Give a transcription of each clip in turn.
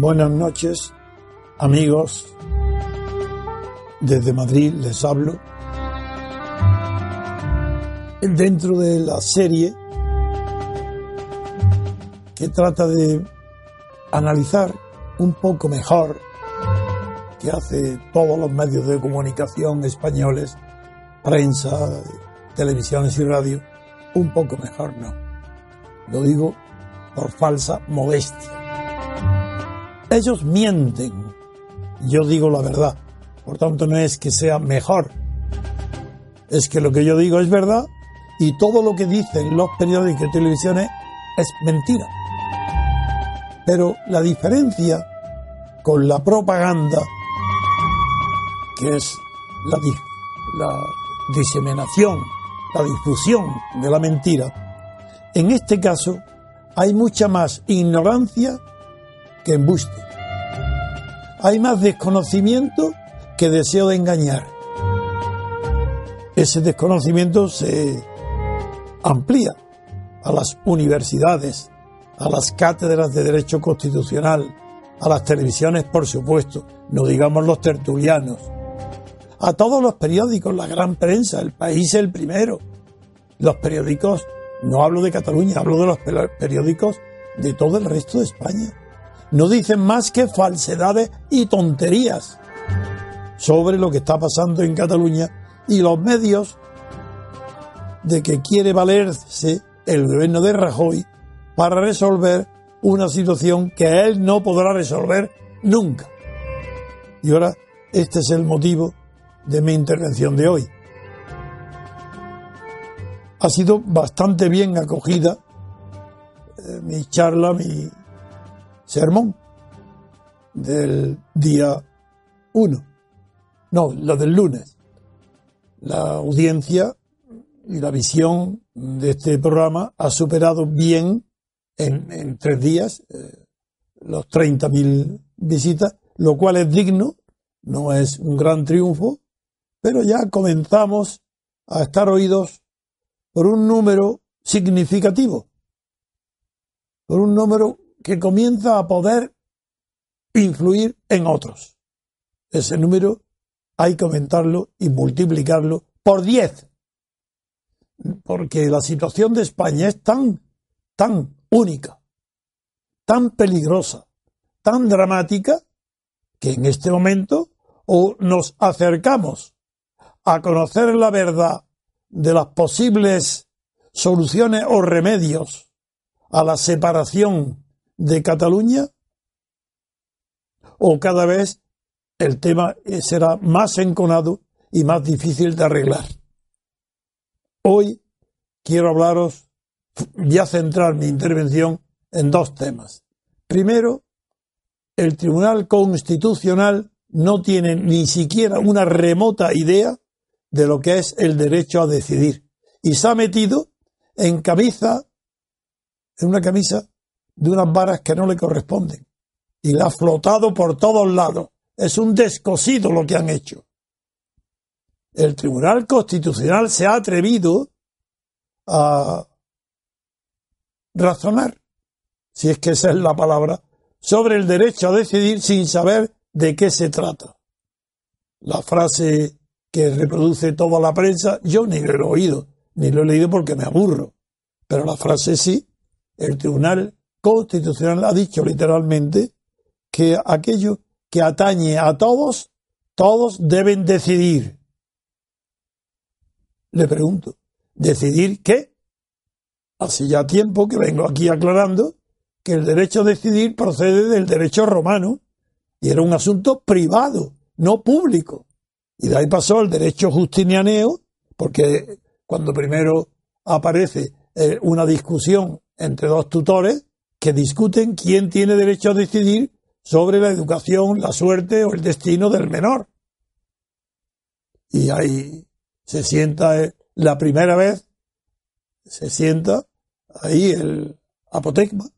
Buenas noches, amigos. Desde Madrid les hablo. Dentro de la serie que trata de analizar un poco mejor que hace todos los medios de comunicación españoles, prensa, televisiones y radio, un poco mejor no. Lo digo por falsa modestia. Ellos mienten, yo digo la verdad, por tanto no es que sea mejor, es que lo que yo digo es verdad y todo lo que dicen los periódicos y televisiones es mentira. Pero la diferencia con la propaganda, que es la, la diseminación, la difusión de la mentira, en este caso hay mucha más ignorancia embuste. Hay más desconocimiento que deseo de engañar. Ese desconocimiento se amplía a las universidades, a las cátedras de Derecho Constitucional, a las televisiones, por supuesto, no digamos los tertulianos, a todos los periódicos, la gran prensa, el país el primero. Los periódicos, no hablo de Cataluña, hablo de los periódicos de todo el resto de España. No dicen más que falsedades y tonterías sobre lo que está pasando en Cataluña y los medios de que quiere valerse el gobierno de Rajoy para resolver una situación que él no podrá resolver nunca. Y ahora, este es el motivo de mi intervención de hoy. Ha sido bastante bien acogida eh, mi charla, mi sermón del día 1. No, lo del lunes. La audiencia y la visión de este programa ha superado bien en, tres días eh, los 30.000 visitas, lo cual es digno, no es un gran triunfo, pero ya comenzamos a estar oídos por un número significativo, por un número que comienza a poder influir en otros. Ese número hay que aumentarlo y multiplicarlo por 10. Porque la situación de España es tan, tan única, tan peligrosa, tan dramática, que en este momento o nos acercamos a conocer la verdad de las posibles soluciones o remedios a la separación de Cataluña, o cada vez el tema será más enconado y más difícil de arreglar. Hoy quiero hablaros voy a centrar mi intervención en dos temas. Primero, el Tribunal Constitucional no tiene ni siquiera una remota idea de lo que es el derecho a decidir y se ha metido en camisa, en una camisa de unas varas que no le corresponden y la ha flotado por todos lados. Es un descosido lo que han hecho. El Tribunal Constitucional se ha atrevido a razonar, si es que esa es la palabra, sobre el derecho a decidir sin saber de qué se trata. La frase que reproduce toda la prensa, yo ni lo he oído, ni lo he leído porque me aburro. Pero la frase sí, el Tribunal Constitucional ha dicho literalmente que aquello que atañe a todos, todos deben decidir. Le pregunto, ¿decidir qué? Hace ya tiempo que vengo aquí aclarando que el derecho a decidir procede del derecho romano y era un asunto privado, no público. Y de ahí pasó el derecho justinianeo, porque cuando primero aparece eh, una discusión entre dos tutores que discuten quién tiene derecho a decidir sobre la educación, la suerte o el destino del menor. Y ahí se sienta eh, la primera vez, se sienta ahí el apotegma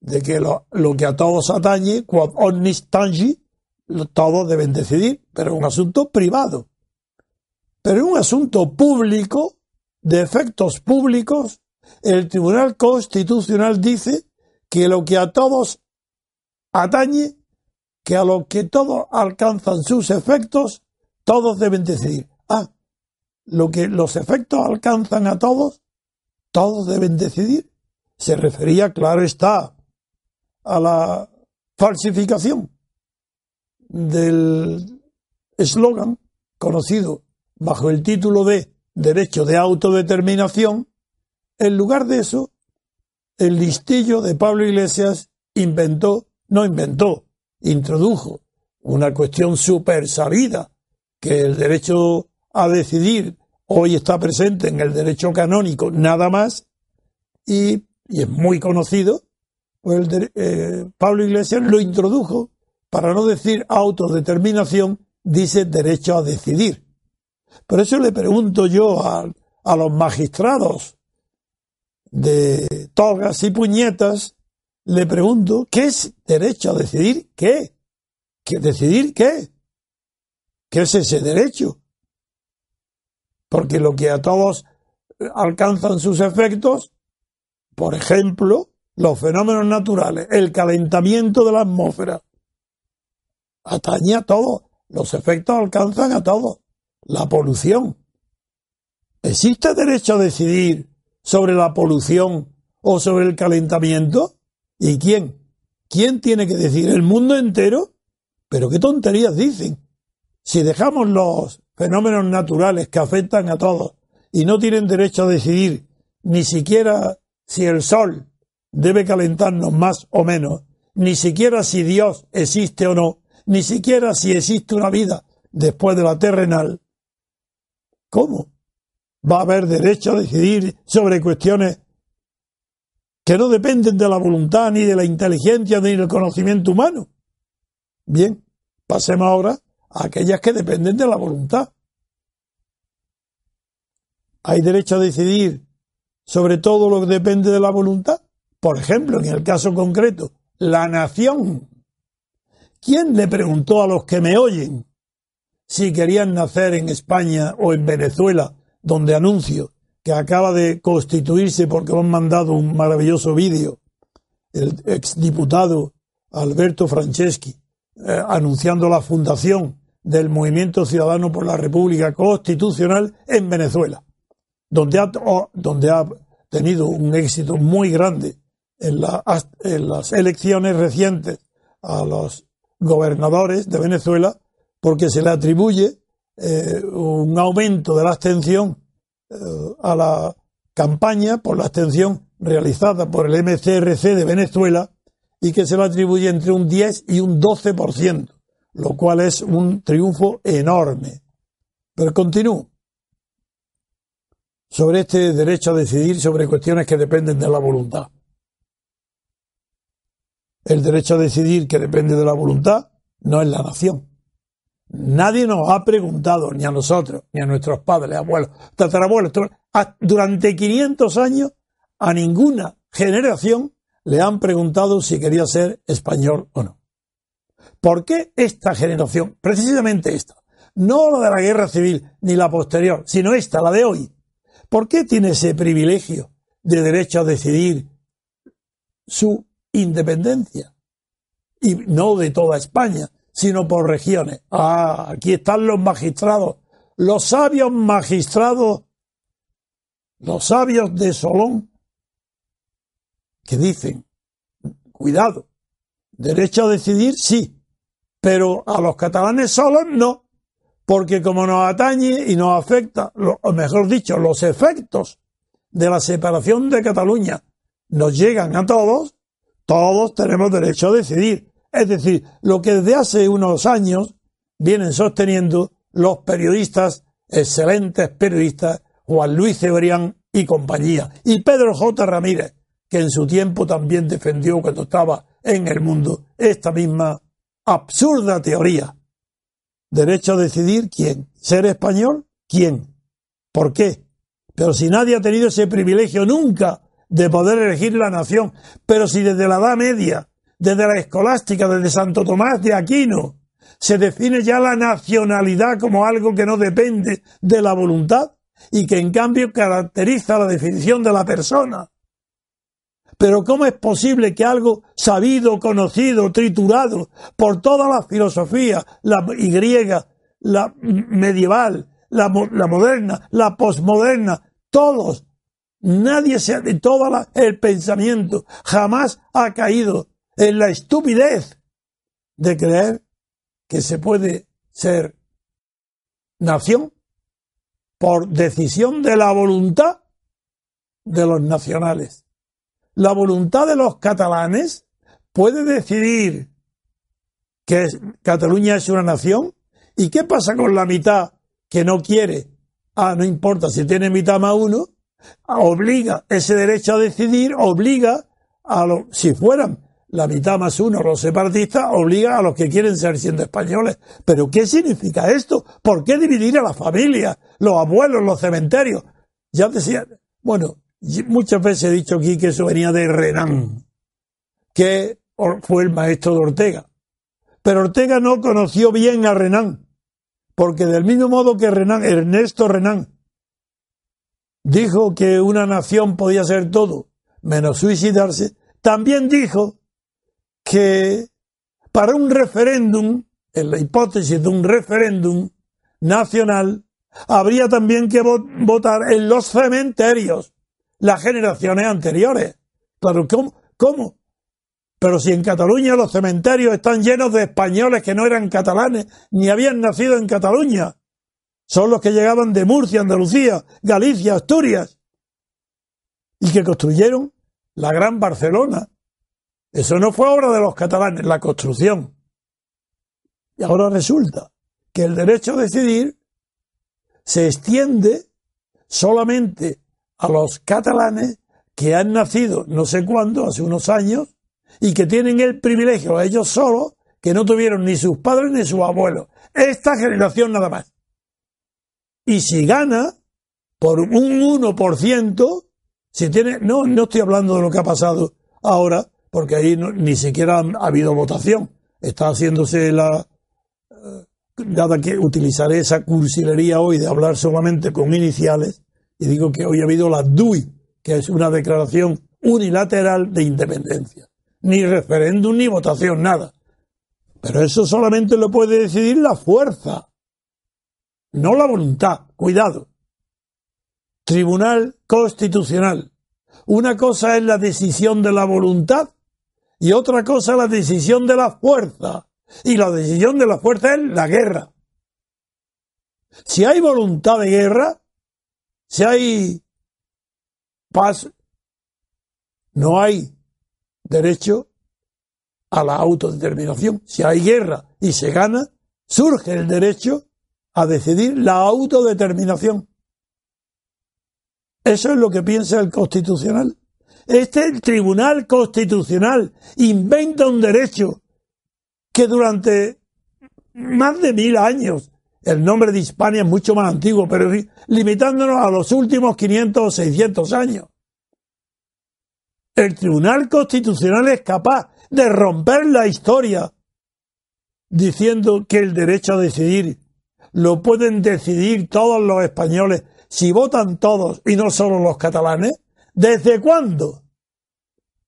de que lo, que a todos atañe, quod omnis tangi, todos deben decidir, pero es un asunto privado. Pero en un asunto público, de efectos públicos, el Tribunal Constitucional dice que lo que a todos atañe, que a lo que todos alcanzan sus efectos, todos deben decidir. Ah, lo que los efectos alcanzan a todos, todos deben decidir. Se refería, claro está, a la falsificación del eslogan conocido bajo el título de derecho de autodeterminación, en lugar de eso, el listillo de Pablo Iglesias inventó, no inventó, introdujo una cuestión súper sabida, que el derecho a decidir hoy está presente en el derecho canónico nada más, y, es muy conocido, pues eh, Pablo Iglesias lo introdujo, para no decir autodeterminación, dice derecho a decidir. Por eso le pregunto yo a, a los magistrados de togas y puñetas, le pregunto, ¿qué es derecho a decidir qué? ¿Qué decidir qué? ¿Qué es ese derecho? Porque lo que a todos alcanzan sus efectos, por ejemplo, los fenómenos naturales, el calentamiento de la atmósfera, atañe a todos, los efectos alcanzan a todos la polución. ¿Existe derecho a decidir sobre la polución o sobre el calentamiento? ¿Y quién? ¿Quién tiene que decir? ¿El mundo entero? Pero qué tonterías dicen. Si dejamos los fenómenos naturales que afectan a todos y no tienen derecho a decidir ni siquiera si el sol debe calentarnos más o menos, ni siquiera si Dios existe o no, ni siquiera si existe una vida después de la terrenal, ¿Cómo? Va a haber derecho a decidir sobre cuestiones que no dependen de la voluntad, ni de la inteligencia, ni del conocimiento humano. Bien, pasemos ahora a aquellas que dependen de la voluntad. ¿Hay derecho a decidir sobre todo lo que depende de la voluntad? Por ejemplo, en el caso concreto, la nación. ¿Quién le preguntó a los que me oyen si querían nacer en España o en Venezuela, donde anuncio que acaba de constituirse porque me han mandado un maravilloso vídeo, el exdiputado Alberto Franceschi, eh, anunciando la fundación del Movimiento Ciudadano por la República Constitucional en Venezuela, donde ha, donde ha tenido un éxito muy grande en, en las elecciones recientes a los gobernadores de Venezuela porque se le atribuye eh, un aumento de la abstención eh, a la campaña por la abstención realizada por el MCRC de Venezuela y que se le atribuye entre un 10 y un 12%, lo cual es un triunfo enorme. Pero continúo sobre este derecho a decidir sobre cuestiones que dependen de la voluntad. El derecho a decidir que depende de la voluntad no es la nación. Nadie nos ha preguntado, ni a nosotros, ni a nuestros padres, abuelos, tatarabuelos, durante 500 años a ninguna generación le han preguntado si quería ser español o no. ¿Por qué esta generación, precisamente esta, no la de la guerra civil ni la posterior, sino esta, la de hoy, ¿por qué tiene ese privilegio de derecho a decidir su independencia? Y no de toda España, sino por regiones. Ah, aquí están los magistrados, los sabios magistrados, los sabios de Solón, que dicen, cuidado, derecho a decidir sí, pero a los catalanes solos no, porque como nos atañe y nos afecta, o mejor dicho, los efectos de la separación de Cataluña nos llegan a todos, todos tenemos derecho a decidir. Es decir, lo que desde hace unos años vienen sosteniendo los periodistas, excelentes periodistas, Juan Luis Cebrián y compañía, y Pedro J. Ramírez, que en su tiempo también defendió cuando estaba en el mundo esta misma absurda teoría. Derecho a decidir quién. ¿Ser español? ¿Quién? ¿Por qué? Pero si nadie ha tenido ese privilegio nunca de poder elegir la nación, pero si desde la Edad Media, desde la escolástica, desde Santo Tomás de Aquino, se define ya la nacionalidad como algo que no depende de la voluntad y que en cambio caracteriza la definición de la persona. Pero ¿cómo es posible que algo sabido, conocido, triturado por toda la filosofía, la griega, la medieval, la, la moderna, la posmoderna, todos, nadie se ha, todo el pensamiento jamás ha caído en la estupidez de creer que se puede ser nación por decisión de la voluntad de los nacionales. La voluntad de los catalanes puede decidir que Cataluña es una nación. ¿Y qué pasa con la mitad que no quiere? Ah, no importa si tiene mitad más uno, obliga ese derecho a decidir, obliga a los, si fueran la mitad más uno, los separatistas, obliga a los que quieren ser siendo españoles. Pero ¿qué significa esto? ¿Por qué dividir a la familia, los abuelos, los cementerios? Ya decía, bueno, muchas veces he dicho aquí que eso venía de Renan, que fue el maestro de Ortega. Pero Ortega no conoció bien a Renan, porque del mismo modo que Renan, Ernesto Renan, dijo que una nación podía ser todo, menos suicidarse, también dijo que para un referéndum, en la hipótesis de un referéndum nacional, habría también que votar en los cementerios las generaciones anteriores. Claro, ¿cómo? ¿Cómo? Pero si en Cataluña los cementerios están llenos de españoles que no eran catalanes ni habían nacido en Cataluña, son los que llegaban de Murcia, Andalucía, Galicia, Asturias, y que construyeron la Gran Barcelona, eso no fue obra de los catalanes, la construcción. Y ahora resulta que el derecho a decidir se extiende solamente a los catalanes que han nacido no sé cuándo, hace unos años, y que tienen el privilegio, ellos solos, que no tuvieron ni sus padres ni sus abuelos. Esta generación nada más. Y si gana por un 1%, si tiene, no, no estoy hablando de lo que ha pasado ahora, porque ahí ni siquiera ha habido votación. Está haciéndose la... Nada eh, que utilizaré esa cursilería hoy de hablar solamente con iniciales, y digo que hoy ha habido la DUI, que es una declaración unilateral de independencia. Ni referéndum ni votación, nada. Pero eso solamente lo puede decidir la fuerza, no la voluntad. Cuidado. Tribunal Constitucional. Una cosa es la decisión de la voluntad y otra cosa la decisión de la fuerza. Y la decisión de la fuerza es la guerra. Si hay voluntad de guerra, si hay paz, no hay derecho a la autodeterminación. Si hay guerra y se gana, surge el derecho a decidir la autodeterminación. Eso es lo que piensa el constitucional. Este el Tribunal Constitucional inventa un derecho que durante más de mil años, el nombre de Hispania es mucho más antiguo, pero limitándonos a los últimos 500 o 600 años. El Tribunal Constitucional es capaz de romper la historia diciendo que el derecho a decidir lo pueden decidir todos los españoles si votan todos y no solo los catalanes. ¿Desde cuándo?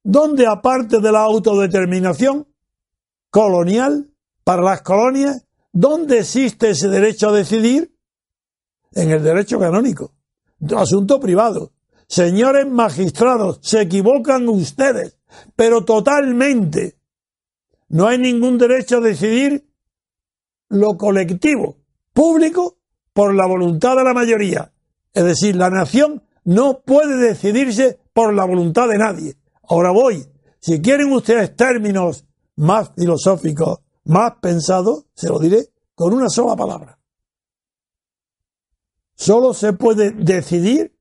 ¿Dónde aparte de la autodeterminación colonial para las colonias, dónde existe ese derecho a decidir? En el derecho canónico. Asunto privado. Señores magistrados, se equivocan ustedes, pero totalmente. No hay ningún derecho a decidir lo colectivo, público, por la voluntad de la mayoría. Es decir, la nación no puede decidirse por la voluntad de nadie. Ahora voy. Si quieren ustedes términos más filosóficos, más pensados, se lo diré con una sola palabra. Solo se puede decidir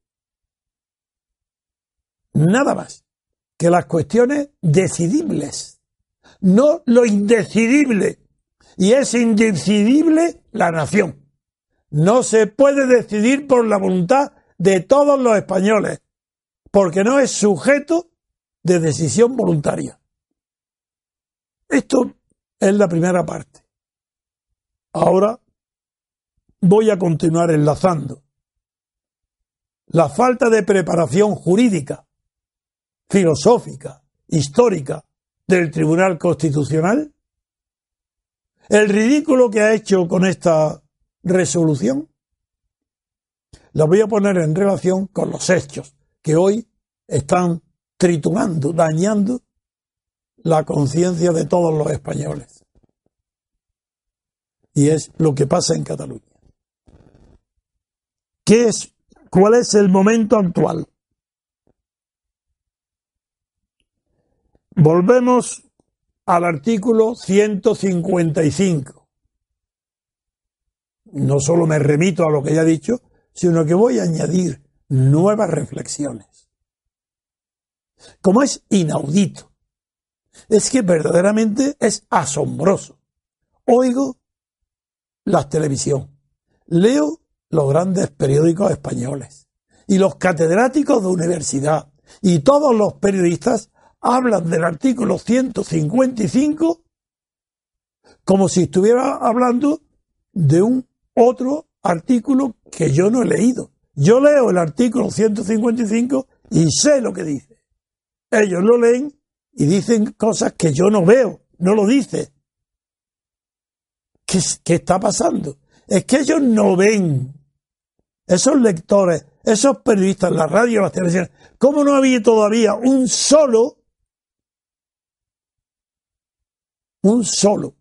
nada más que las cuestiones decidibles, no lo indecidible y es indecidible la nación. No se puede decidir por la voluntad de todos los españoles, porque no es sujeto de decisión voluntaria. Esto es la primera parte. Ahora voy a continuar enlazando. La falta de preparación jurídica, filosófica, histórica del Tribunal Constitucional, el ridículo que ha hecho con esta resolución, la voy a poner en relación con los hechos que hoy están triturando, dañando la conciencia de todos los españoles. Y es lo que pasa en Cataluña. ¿Qué es, ¿Cuál es el momento actual? Volvemos al artículo 155. No solo me remito a lo que ya he dicho, sino que voy a añadir nuevas reflexiones. Como es inaudito, es que verdaderamente es asombroso. Oigo la televisión, leo los grandes periódicos españoles y los catedráticos de universidad y todos los periodistas hablan del artículo 155 como si estuviera hablando de un otro artículo que yo no he leído. Yo leo el artículo 155 y sé lo que dice. Ellos lo leen y dicen cosas que yo no veo, no lo dice. ¿Qué, qué está pasando? Es que ellos no ven. Esos lectores, esos periodistas, la radio, las televisiones, ¿cómo no había todavía un solo un solo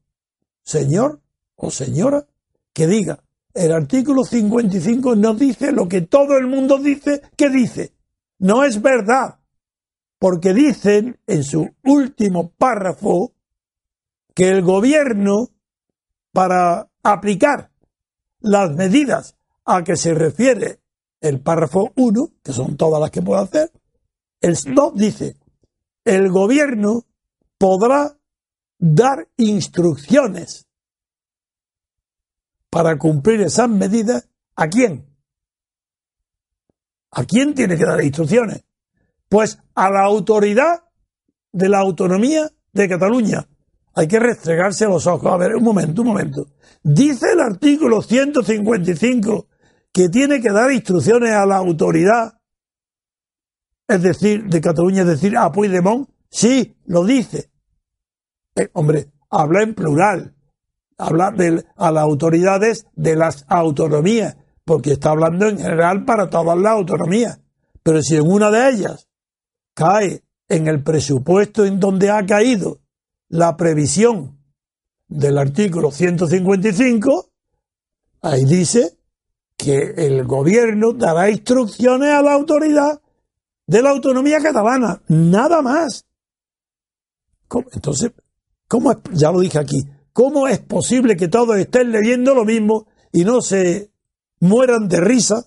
señor o señora que diga, el artículo 55 no dice lo que todo el mundo dice que dice. No es verdad, porque dicen en su último párrafo que el gobierno, para aplicar las medidas a que se refiere el párrafo 1, que son todas las que puede hacer, el stop dice, el gobierno podrá dar instrucciones para cumplir esas medidas. ¿A quién? ¿A quién tiene que dar instrucciones? Pues a la autoridad de la autonomía de Cataluña. Hay que restregarse los ojos. A ver, un momento, un momento. Dice el artículo 155 que tiene que dar instrucciones a la autoridad, es decir, de Cataluña, es decir, a Puigdemont. Sí, lo dice. Eh, hombre, habla en plural, habla de, a las autoridades de las autonomías, porque está hablando en general para todas las autonomías. Pero si en una de ellas cae en el presupuesto en donde ha caído la previsión del artículo 155, ahí dice que el gobierno dará instrucciones a la autoridad de la autonomía catalana, nada más. Entonces, ¿Cómo ya lo dije aquí, ¿cómo es posible que todos estén leyendo lo mismo y no se mueran de risa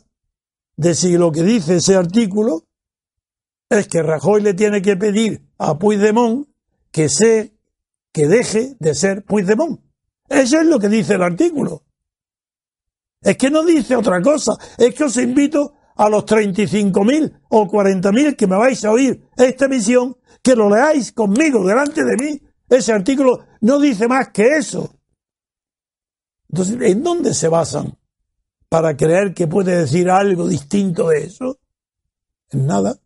de si lo que dice ese artículo es que Rajoy le tiene que pedir a Puigdemont que se que deje de ser Puigdemont. Eso es lo que dice el artículo. Es que no dice otra cosa. Es que os invito a los 35.000 o 40.000 que me vais a oír esta emisión, que lo leáis conmigo delante de mí ese artículo no dice más que eso. Entonces, ¿en dónde se basan para creer que puede decir algo distinto de eso? En nada.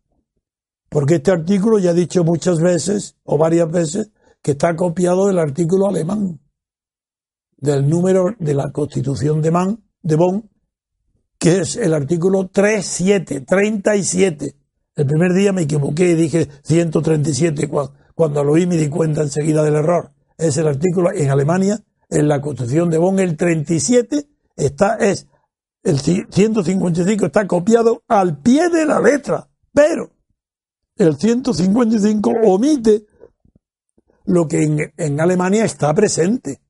Porque este artículo ya he dicho muchas veces, o varias veces, que está copiado del artículo alemán, del número de la Constitución de, Man, de Bonn, que es el artículo 37, 37. El primer día me equivoqué y dije 137 cuando lo oí me di cuenta enseguida del error. Es el artículo en Alemania, en la Constitución de Bonn, el 37 está, es, el 155 está copiado al pie de la letra, pero el 155 omite lo que en Alemania está presente.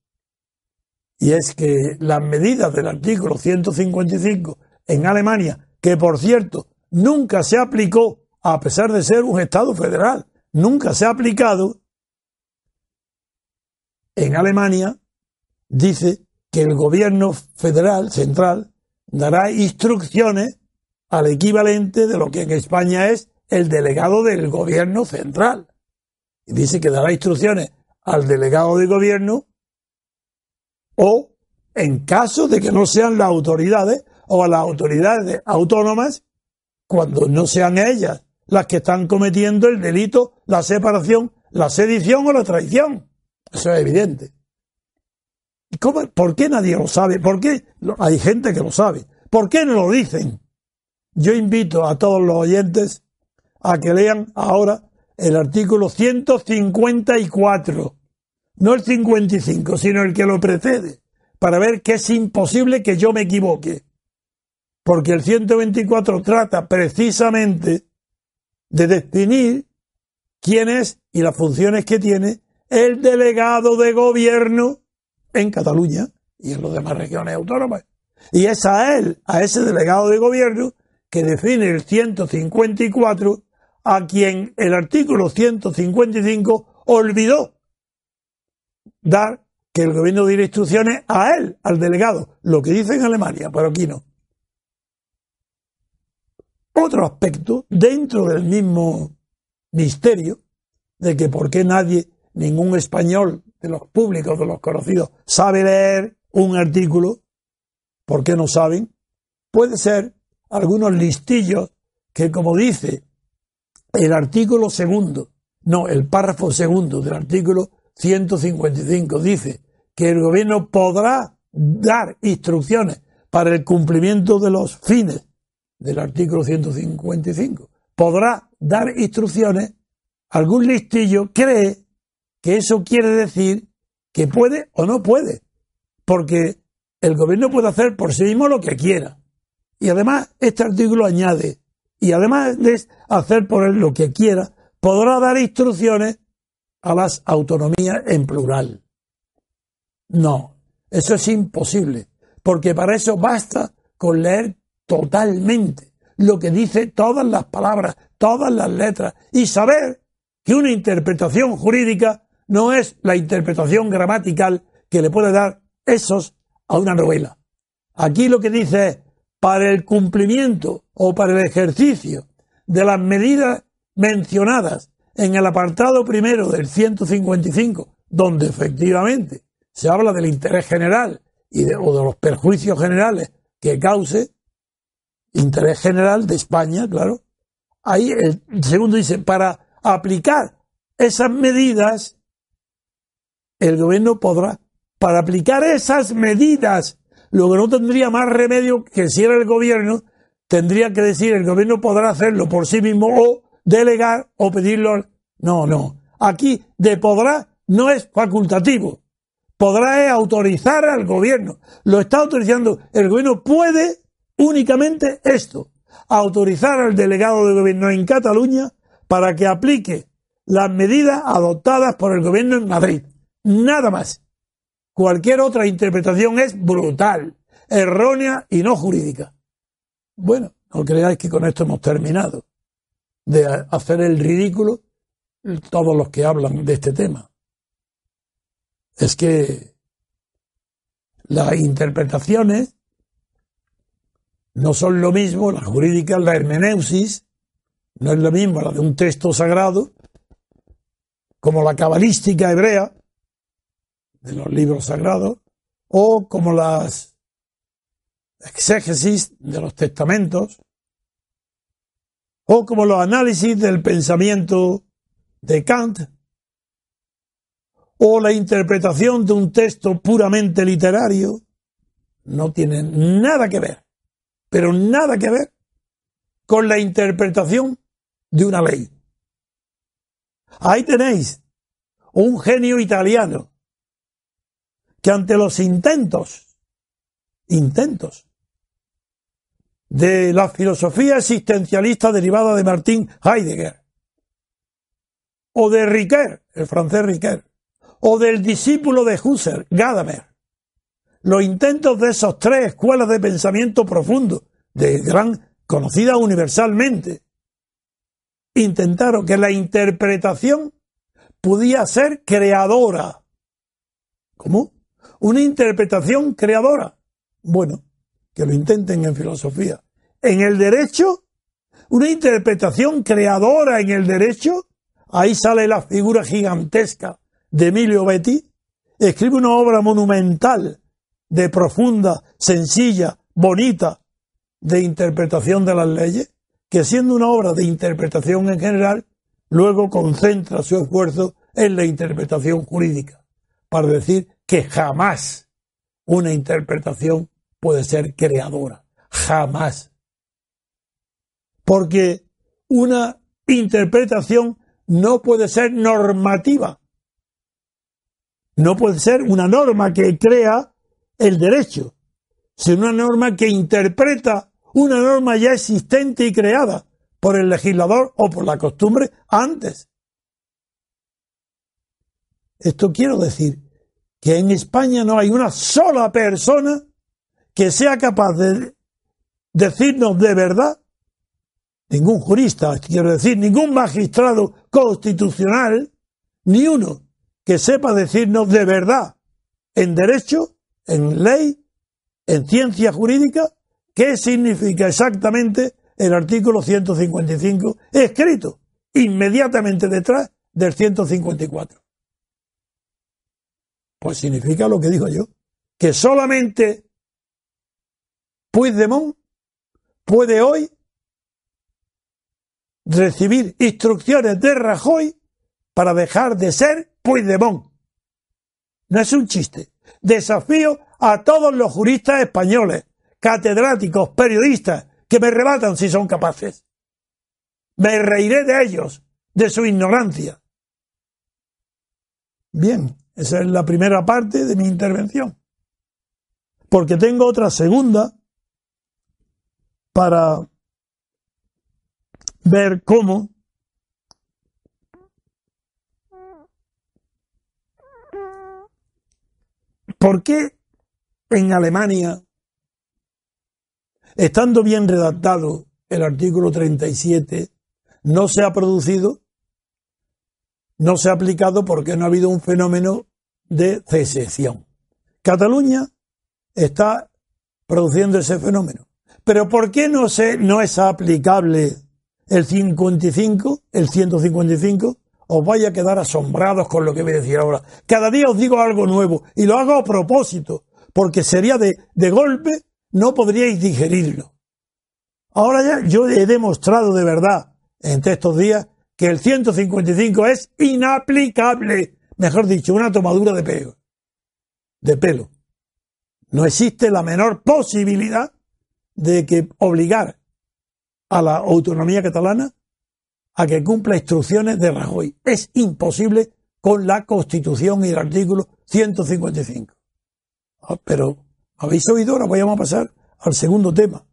Y es que las medidas del artículo 155 en Alemania, que por cierto nunca se aplicó a pesar de ser un Estado federal, nunca se ha aplicado, en Alemania dice que el gobierno federal, central, dará instrucciones al equivalente de lo que en España es el delegado del gobierno central. Dice que dará instrucciones al delegado de gobierno o, en caso de que no sean las autoridades o a las autoridades autónomas, cuando no sean ellas las que están cometiendo el delito, la separación, la sedición o la traición. Eso es evidente. ¿Cómo, ¿Por qué nadie lo sabe? ¿Por qué hay gente que lo sabe? ¿Por qué no lo dicen? Yo invito a todos los oyentes a que lean ahora el artículo 154, no el 55, sino el que lo precede, para ver que es imposible que yo me equivoque. Porque el 124 trata precisamente de definir quién es y las funciones que tiene el delegado de gobierno en Cataluña y en las demás regiones autónomas. Y es a él, a ese delegado de gobierno, que define el 154, a quien el artículo 155 olvidó dar que el gobierno diera instrucciones a él, al delegado, lo que dice en Alemania, pero aquí no. Otro aspecto, dentro del mismo misterio, de que por qué nadie, ningún español de los públicos, de los conocidos, sabe leer un artículo, ¿por qué no saben? Puede ser algunos listillos que, como dice el artículo segundo, no, el párrafo segundo del artículo 155, dice que el gobierno podrá dar instrucciones para el cumplimiento de los fines del artículo 155. Podrá dar instrucciones, algún listillo cree que eso quiere decir que puede o no puede, porque el gobierno puede hacer por sí mismo lo que quiera. Y además, este artículo añade, y además de hacer por él lo que quiera, podrá dar instrucciones a las autonomías en plural. No, eso es imposible, porque para eso basta con leer totalmente lo que dice todas las palabras, todas las letras, y saber que una interpretación jurídica no es la interpretación gramatical que le puede dar esos a una novela. Aquí lo que dice es, para el cumplimiento o para el ejercicio de las medidas mencionadas en el apartado primero del 155, donde efectivamente se habla del interés general y de, o de los perjuicios generales que cause, interés general de España, claro. Ahí el segundo dice, para aplicar esas medidas, el gobierno podrá, para aplicar esas medidas, lo que no tendría más remedio que si era el gobierno, tendría que decir el gobierno podrá hacerlo por sí mismo o delegar o pedirlo. No, no. Aquí de podrá no es facultativo. Podrá es autorizar al gobierno. Lo está autorizando. El gobierno puede únicamente esto, autorizar al delegado de gobierno en Cataluña para que aplique las medidas adoptadas por el gobierno en Madrid. Nada más. Cualquier otra interpretación es brutal, errónea y no jurídica. Bueno, no creáis que con esto hemos terminado de hacer el ridículo todos los que hablan de este tema. Es que las interpretaciones no son lo mismo, la jurídica, la hermeneusis, no es lo mismo la de un texto sagrado, como la cabalística hebrea, de los libros sagrados, o como las exégesis de los testamentos, o como los análisis del pensamiento de Kant, o la interpretación de un texto puramente literario, no tienen nada que ver pero nada que ver con la interpretación de una ley. Ahí tenéis un genio italiano que ante los intentos, intentos de la filosofía existencialista derivada de Martín Heidegger, o de Riquet, el francés Riquet, o del discípulo de Husserl, Gadamer, los intentos de esas tres escuelas de pensamiento profundo, de gran, conocida universalmente, intentaron que la interpretación podía ser creadora. ¿Cómo? Una interpretación creadora. Bueno, que lo intenten en filosofía. En el derecho, una interpretación creadora en el derecho, ahí sale la figura gigantesca de Emilio Betti, escribe una obra monumental, de profunda, sencilla, bonita, de interpretación de las leyes, que siendo una obra de interpretación en general, luego concentra su esfuerzo en la interpretación jurídica, para decir que jamás una interpretación puede ser creadora, jamás. Porque una interpretación no puede ser normativa, no puede ser una norma que crea el derecho, sino una norma que interpreta una norma ya existente y creada por el legislador o por la costumbre antes. Esto quiero decir que en España no hay una sola persona que sea capaz de decirnos de verdad, ningún jurista, quiero decir, ningún magistrado constitucional, ni uno que sepa decirnos de verdad en derecho, en ley, en ciencia jurídica, qué significa exactamente el artículo 155 escrito inmediatamente detrás del 154. Pues significa lo que digo yo, que solamente Puigdemont puede hoy recibir instrucciones de Rajoy para dejar de ser Puigdemont. No es un chiste. Desafío a todos los juristas españoles, catedráticos, periodistas, que me rebatan si son capaces. Me reiré de ellos, de su ignorancia. Bien, esa es la primera parte de mi intervención. Porque tengo otra segunda para ver cómo ¿Por qué en Alemania Estando bien redactado el artículo 37, no se ha producido, no se ha aplicado porque no ha habido un fenómeno de secesión. Cataluña está produciendo ese fenómeno. Pero ¿por qué no, se, no es aplicable el 55, el 155? Os vaya a quedar asombrados con lo que voy a decir ahora. Cada día os digo algo nuevo y lo hago a propósito, porque sería de, de golpe no podríais digerirlo. Ahora ya yo he demostrado de verdad entre estos días que el 155 es inaplicable. Mejor dicho, una tomadura de pelo. De pelo. No existe la menor posibilidad de que obligar a la autonomía catalana a que cumpla instrucciones de Rajoy. Es imposible con la Constitución y el artículo 155. Ah, pero ¿Habéis oído? Ahora vamos a pasar al segundo tema.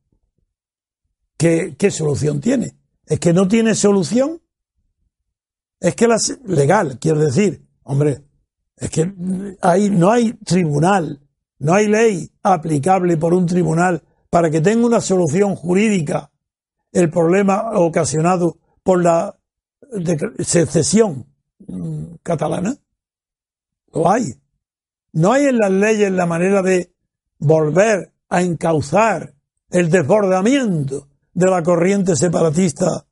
¿Qué, ¿Qué, solución tiene? ¿Es que no tiene solución? Es que la legal, quiero decir, hombre, es que hay, no hay tribunal, no hay ley aplicable por un tribunal para que tenga una solución jurídica el problema ocasionado por la secesión mm, catalana. Lo hay. No hay en las leyes la manera de volver a encauzar el desbordamiento de la corriente separatista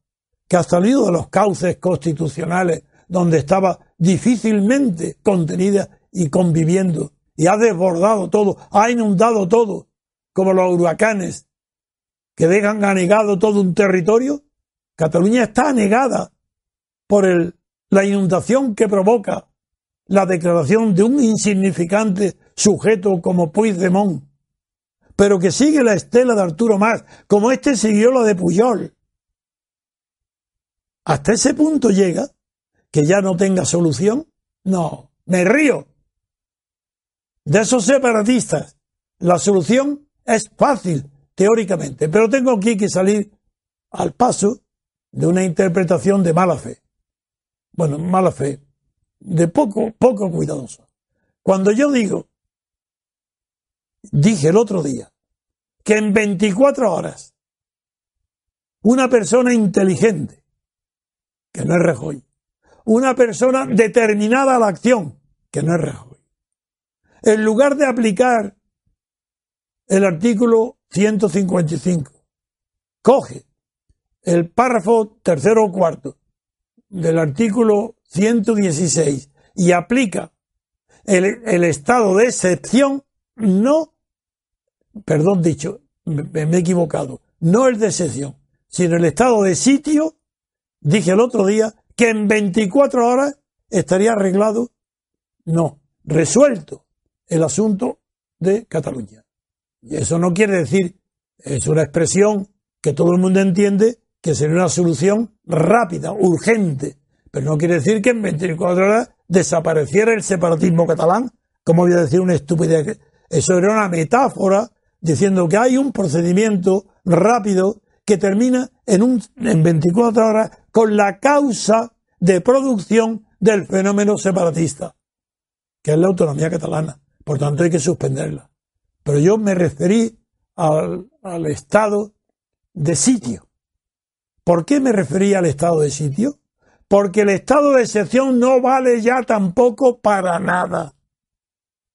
que ha salido de los cauces constitucionales donde estaba difícilmente contenida y conviviendo y ha desbordado todo, ha inundado todo, como los huracanes que dejan anegado todo un territorio. Cataluña está anegada por la inundación que provoca la declaración de un insignificante sujeto como Puigdemont, pero que sigue la estela de Arturo Más, como este siguió la de Puyol. Hasta ese punto llega que ya no tenga solución. No, me río. De esos separatistas, la solución es fácil, teóricamente, pero tengo aquí que salir al paso de una interpretación de mala fe. Bueno, mala fe, de poco, poco cuidadoso. Cuando yo digo, dije el otro día, que en 24 horas una persona inteligente, que no es Rajoy, una persona determinada a la acción, que no es Rajoy, en lugar de aplicar el artículo 155, coge el párrafo tercero o cuarto del artículo 116 y aplica el, estado de excepción, no, perdón dicho, me, me he equivocado, no el de excepción, sino el estado de sitio, dije el otro día que en 24 horas estaría arreglado, no, resuelto el asunto de Cataluña. Y eso no quiere decir, es una expresión que todo el mundo entiende que sería una solución rápida, urgente, pero no quiere decir que en 24 horas desapareciera el separatismo catalán, como voy a decir una estupidez. Eso era una metáfora diciendo que hay un procedimiento rápido que termina en, un, en 24 horas con la causa de producción del fenómeno separatista, que es la autonomía catalana. Por tanto, hay que suspenderla. Pero yo me referí al, al estado de sitio. ¿Por qué me referí al estado de sitio? Porque el estado de excepción no vale ya tampoco para nada.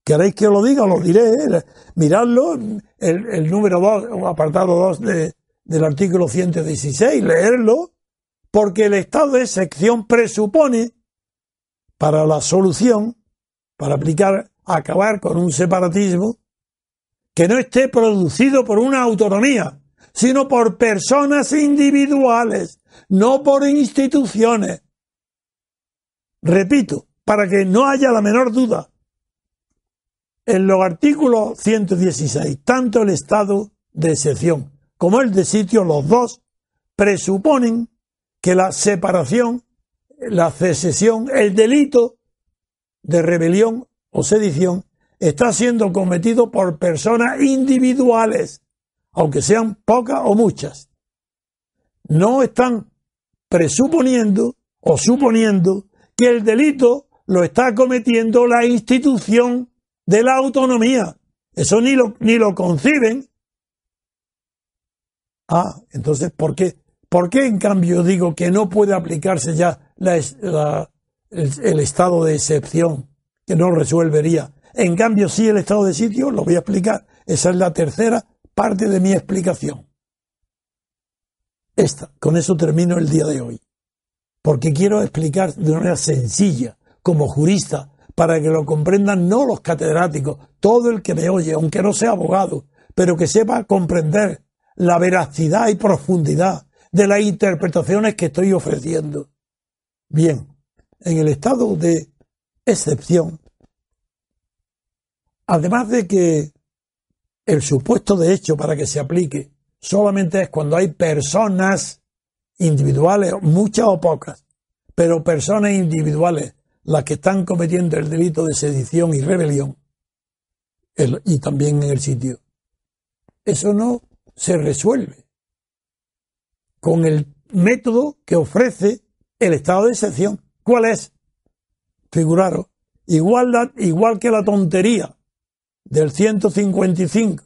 ¿Queréis que lo diga? Lo diré. ¿eh? Miradlo, el, el número 2, apartado 2 de, del artículo 116, leerlo, porque el estado de excepción presupone para la solución, para aplicar, acabar con un separatismo, que no esté producido por una autonomía, sino por personas individuales, no por instituciones. Repito, para que no haya la menor duda, en los artículos 116, tanto el estado de excepción como el de sitio, los dos presuponen que la separación, la secesión, el delito de rebelión o sedición está siendo cometido por personas individuales, aunque sean pocas o muchas. No están presuponiendo o suponiendo que el delito lo está cometiendo la institución de la autonomía. Eso ni lo, ni lo conciben. Ah, entonces, ¿por qué? ¿Por qué en cambio digo que no puede aplicarse ya el, el, estado de excepción, que no resolvería? En cambio, sí el estado de sitio, lo voy a explicar. Esa es la tercera parte de mi explicación. Esta, con eso termino el día de hoy. Porque quiero explicar de una manera sencilla, como jurista, para que lo comprendan no los catedráticos, todo el que me oye, aunque no sea abogado, pero que sepa comprender la veracidad y profundidad de las interpretaciones que estoy ofreciendo. Bien, en el estado de excepción, además de que el supuesto de hecho para que se aplique solamente es cuando hay personas individuales, muchas o pocas, pero personas individuales las que están cometiendo el delito de sedición y rebelión, y también en el sitio. Eso no se resuelve con el método que ofrece el estado de excepción. ¿Cuál es? Figuraros, igual, igual que la tontería del 155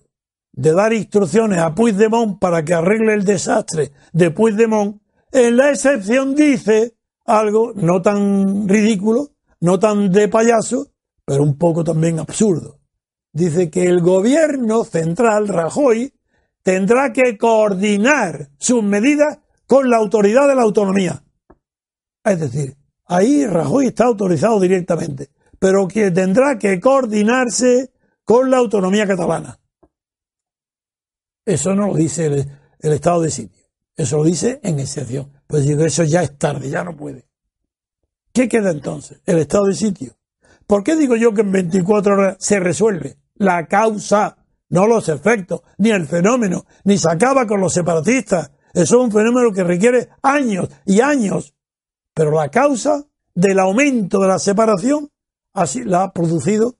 de dar instrucciones a Puigdemont para que arregle el desastre de Puigdemont, en la excepción dice algo no tan ridículo, no tan de payaso, pero un poco también absurdo. Dice que el gobierno central, Rajoy, tendrá que coordinar sus medidas con la autoridad de la autonomía. Es decir, ahí Rajoy está autorizado directamente, pero que tendrá que coordinarse con la autonomía catalana. Eso no lo dice el, estado de sitio, eso lo dice en excepción. Pues digo, eso ya es tarde, ya no puede. ¿Qué queda entonces? El estado de sitio. ¿Por qué digo yo que en 24 horas se resuelve? La causa, no los efectos, ni el fenómeno, ni se acaba con los separatistas. Eso es un fenómeno que requiere años y años. Pero la causa del aumento de la separación así la ha producido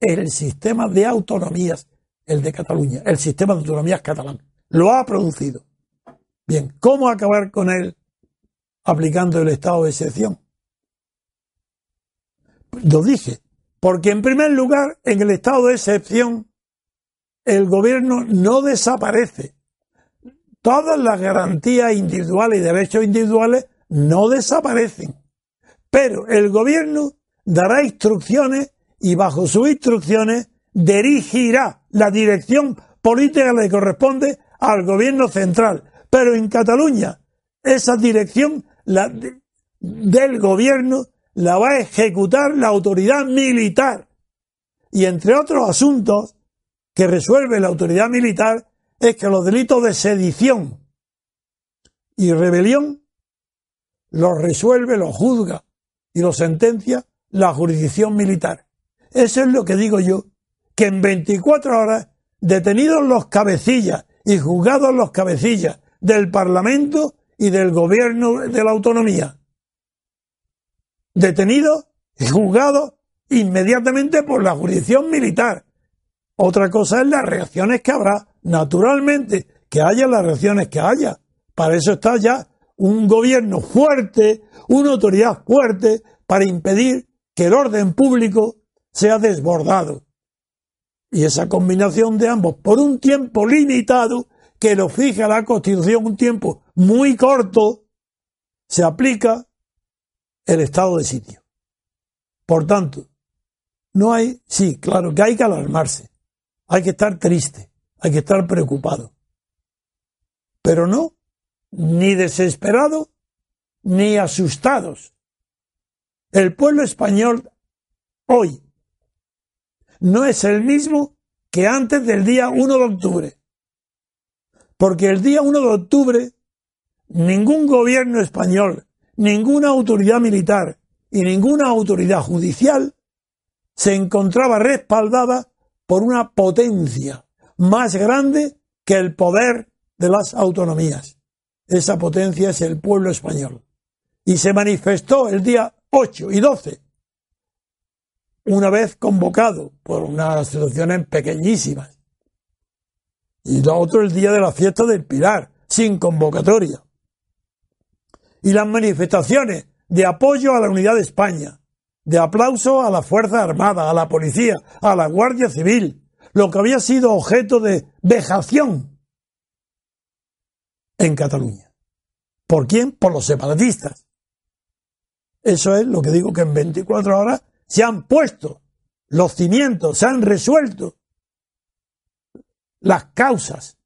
el sistema de autonomías, el de Cataluña, el sistema de autonomías catalán. Lo ha producido. Bien, ¿cómo acabar con él aplicando el estado de excepción? Lo dije, porque en primer lugar, en el estado de excepción, el gobierno no desaparece. Todas las garantías individuales y derechos individuales no desaparecen. Pero el gobierno dará instrucciones y bajo sus instrucciones dirigirá la dirección política que le corresponde al gobierno central. Pero en Cataluña, esa dirección la, del gobierno la va a ejecutar la autoridad militar. Y entre otros asuntos que resuelve la autoridad militar es que los delitos de sedición y rebelión los resuelve, los juzga y los sentencia la jurisdicción militar. Eso es lo que digo yo, que en 24 horas, detenidos los cabecillas y juzgados los cabecillas del Parlamento y del gobierno de la autonomía, detenidos y juzgados inmediatamente por la jurisdicción militar. Otra cosa es las reacciones que habrá, naturalmente, que haya las reacciones que haya. Para eso está ya un gobierno fuerte, una autoridad fuerte para impedir que el orden público sea desbordado. Y esa combinación de ambos por un tiempo limitado, que lo fija la Constitución un tiempo muy corto, se aplica el estado de sitio. Por tanto, no hay, sí, claro que hay que alarmarse, hay que estar triste, hay que estar preocupado, pero no ni desesperado ni asustados. El pueblo español hoy no es el mismo que antes del día 1 de octubre. Porque el día 1 de octubre ningún gobierno español, ninguna autoridad militar y ninguna autoridad judicial se encontraba respaldada por una potencia más grande que el poder de las autonomías. Esa potencia es el pueblo español. Y se manifestó el día 8 y 12 una vez convocado por unas instituciones pequeñísimas. Y lo otro el día de la fiesta del Pilar, sin convocatoria. Y las manifestaciones de apoyo a la unidad de España, de aplauso a la Fuerza Armada, a la policía, a la Guardia Civil, lo que había sido objeto de vejación en Cataluña. ¿Por quién? Por los separatistas. Eso es lo que digo que en 24 horas se han puesto los cimientos, se han resuelto las causas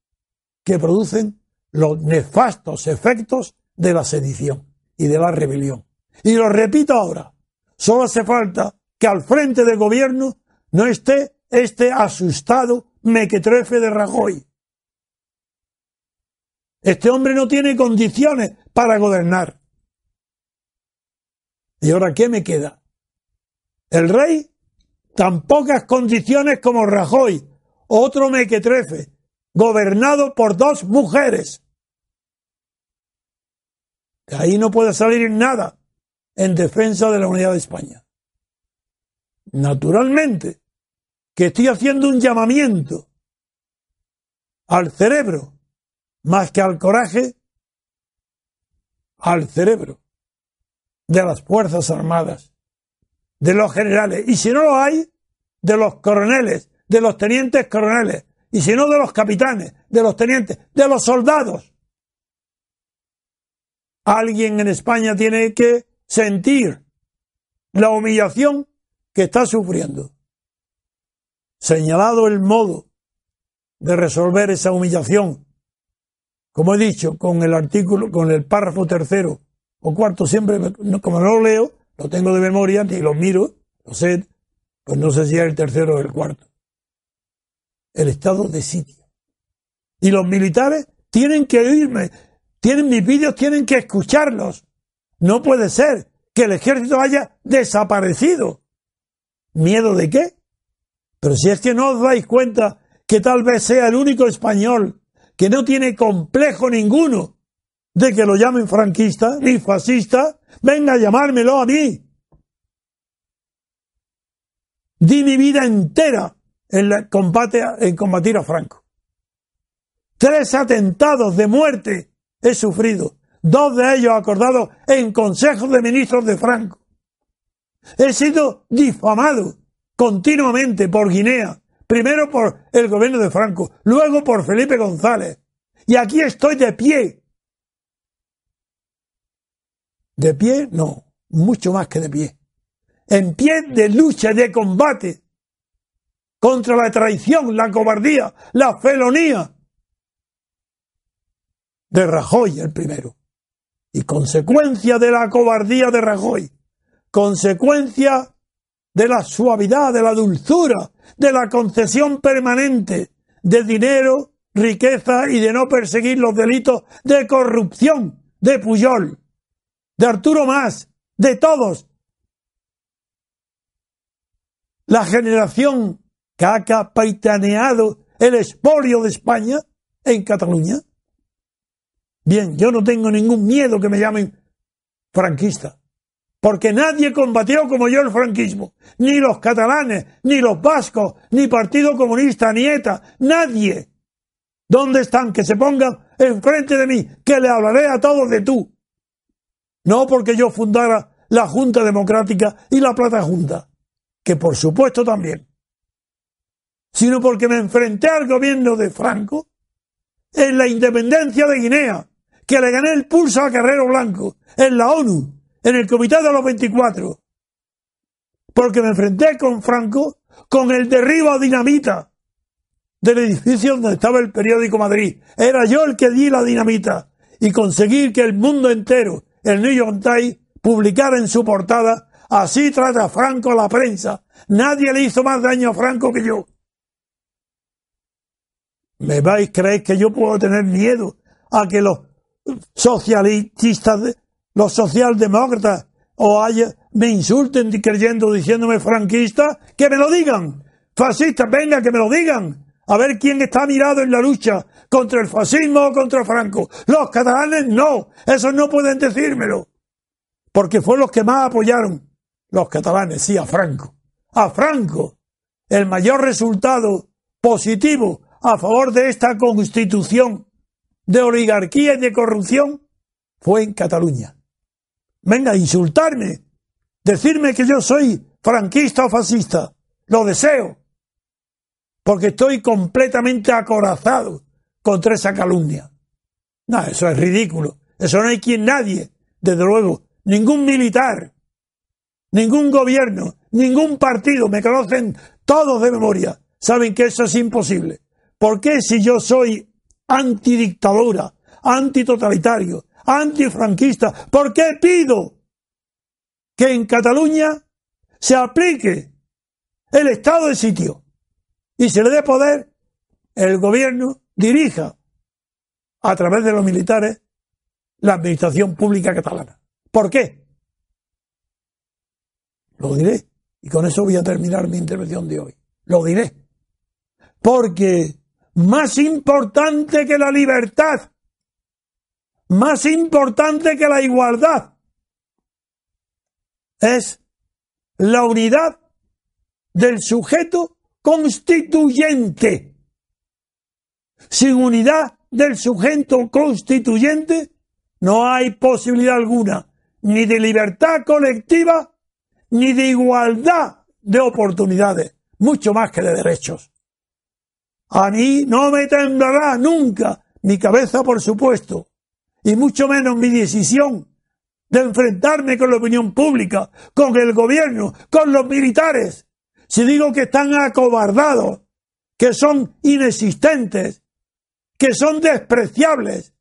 que producen los nefastos efectos de la sedición y de la rebelión. Y lo repito ahora, solo hace falta que al frente del gobierno no esté este asustado mequetrefe de Rajoy. Este hombre no tiene condiciones para gobernar. ¿Y ahora qué me queda? El rey, tan pocas condiciones como Rajoy, otro mequetrefe, gobernado por dos mujeres. De ahí no puede salir nada en defensa de la unidad de España. Naturalmente, que estoy haciendo un llamamiento al cerebro, más que al coraje, al cerebro de las Fuerzas Armadas de los generales. Y si no lo hay, de los coroneles, de los tenientes coroneles. Y si no, de los capitanes, de los tenientes, de los soldados. Alguien en España tiene que sentir la humillación que está sufriendo. Señalado el modo de resolver esa humillación, como he dicho, con el artículo, con el párrafo tercero o cuarto, siempre, como no lo leo, lo tengo de memoria, ni lo miro, lo sé, pues no sé si es el tercero o el cuarto. El estado de sitio. Y los militares tienen que oírme, tienen mis vídeos, tienen que escucharlos. No puede ser que el ejército haya desaparecido. ¿Miedo de qué? Pero si es que no os dais cuenta que tal vez sea el único español que no tiene complejo ninguno de que lo llamen franquista ni fascista, venga a llamármelo a mí. Di mi vida entera en, combate, en combatir a Franco. Tres atentados de muerte he sufrido, dos de ellos acordados en consejos de ministros de Franco. He sido difamado continuamente por Guinea, primero por el gobierno de Franco, luego por Felipe González. Y aquí estoy de pie de pie, no, mucho más que de pie. en pie de lucha de combate contra la traición, la cobardía, la felonía de Rajoy el primero. Y consecuencia de la cobardía de Rajoy, consecuencia de la suavidad, de la dulzura, de la concesión permanente de dinero, riqueza y de no perseguir los delitos de corrupción de Puyol, de Arturo Más, de todos. La generación que ha capitaneado el expolio de España en Cataluña. Bien, yo no tengo ningún miedo que me llamen franquista, porque nadie combatió como yo el franquismo, ni los catalanes, ni los vascos, ni Partido Comunista, ni ETA, nadie. ¿Dónde están? Que se pongan enfrente de mí, que le hablaré a todos de tú. No porque yo fundara la Junta Democrática y la Plata Junta, que por supuesto también, sino porque me enfrenté al gobierno de Franco en la independencia de Guinea, que le gané el pulso a Carrero Blanco, en la ONU, en el Comité de los 24. Porque me enfrenté con Franco con el derribo a dinamita del edificio donde estaba el periódico Madrid. Era yo el que di la dinamita y conseguir que el mundo entero, el New York Times, publicara en su portada Así trata Franco a la prensa. Nadie le hizo más daño a Franco que yo. ¿Me vais a creer que yo puedo tener miedo a que los socialistas, los socialdemócratas, o haya, me insulten creyendo, diciéndome franquista? Que me lo digan. Fascistas, venga, que me lo digan. A ver quién está mirado en la lucha contra el fascismo o contra Franco. Los catalanes no. Esos no pueden decírmelo. Porque fue los que más apoyaron. Los catalanes, sí, a Franco. A Franco. El mayor resultado positivo a favor de esta constitución de oligarquía y de corrupción fue en Cataluña. Venga, a insultarme, decirme que yo soy franquista o fascista. Lo deseo, porque estoy completamente acorazado contra esa calumnia. No, eso es ridículo. Eso no hay quien nadie, desde luego, ningún militar, ningún gobierno, ningún partido, me conocen todos de memoria, saben que eso es imposible. ¿Por qué si yo soy antidictadura, antitotalitario, antifranquista, por qué pido que en Cataluña se aplique el estado de sitio y se le dé poder, el gobierno dirija a través de los militares la administración pública catalana? ¿Por qué? Lo diré. Y con eso voy a terminar mi intervención de hoy. Lo diré. Porque más importante que la libertad, más importante que la igualdad, es la unidad del sujeto constituyente. Sin unidad del sujeto constituyente no hay posibilidad alguna ni de libertad colectiva ni de igualdad de oportunidades, mucho más que de derechos. A mí no me temblará nunca mi cabeza, por supuesto, y mucho menos mi decisión de enfrentarme con la opinión pública, con el gobierno, con los militares. Si digo que están acobardados, que son inexistentes, que son despreciables,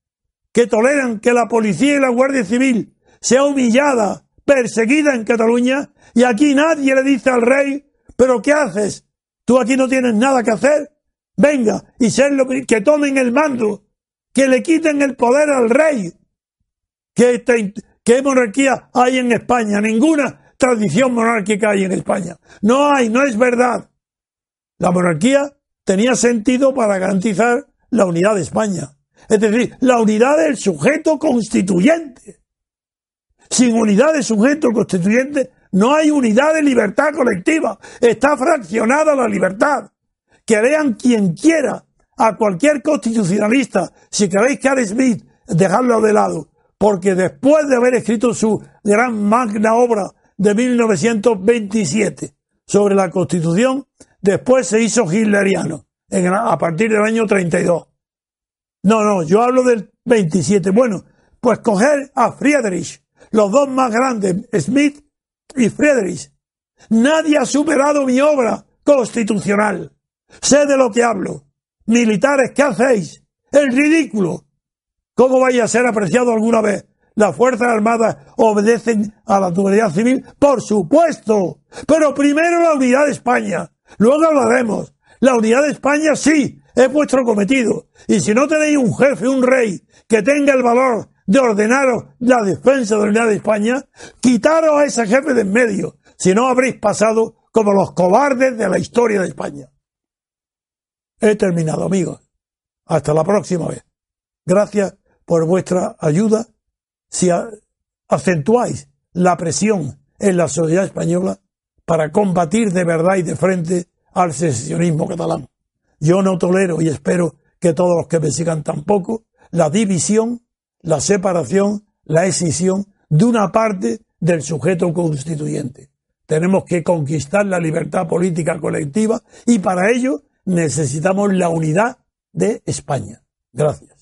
que toleran que la policía y la Guardia Civil sea humillada, perseguida en Cataluña, y aquí nadie le dice al rey, pero ¿qué haces? ¿Tú aquí no tienes nada que hacer? venga y ser lo, que tomen el mando, que le quiten el poder al rey. ¿Qué, ¿Qué monarquía hay en España? Ninguna tradición monárquica hay en España. No hay, no es verdad. La monarquía tenía sentido para garantizar la unidad de España. Es decir, la unidad del sujeto constituyente. Sin unidad de sujeto constituyente no hay unidad de libertad colectiva. Está fraccionada la libertad que lean quien quiera a cualquier constitucionalista, si queréis que Adam Smith, dejarlo de lado, porque después de haber escrito su gran magna obra de 1927 sobre la Constitución, después se hizo hitleriano a partir del año 32. No, no, yo hablo del 27. Bueno, pues coger a Friedrich, los dos más grandes, Smith y Friedrich, Nadie ha superado mi obra constitucional. Sé de lo que hablo. Militares, ¿qué hacéis? El ridículo. ¿Cómo vaya a ser apreciado alguna vez? ¿Las Fuerzas Armadas obedecen a la autoridad civil? Por supuesto. Pero primero la unidad de España. Luego hablaremos. La unidad de España sí, es vuestro cometido. Y si no tenéis un jefe, un rey, que tenga el valor de ordenaros la defensa de la unidad de España, quitaros a ese jefe de en medio. Si no habréis pasado como los cobardes de la historia de España. He terminado, amigos. Hasta la próxima vez. Gracias por vuestra ayuda. Si acentuáis la presión en la sociedad española para combatir de verdad y de frente al secesionismo catalán. Yo no tolero y espero que todos los que me sigan tampoco la división, la separación, la escisión de una parte del sujeto constituyente. Tenemos que conquistar la libertad política colectiva y para ello necesitamos la unidad de España. Gracias.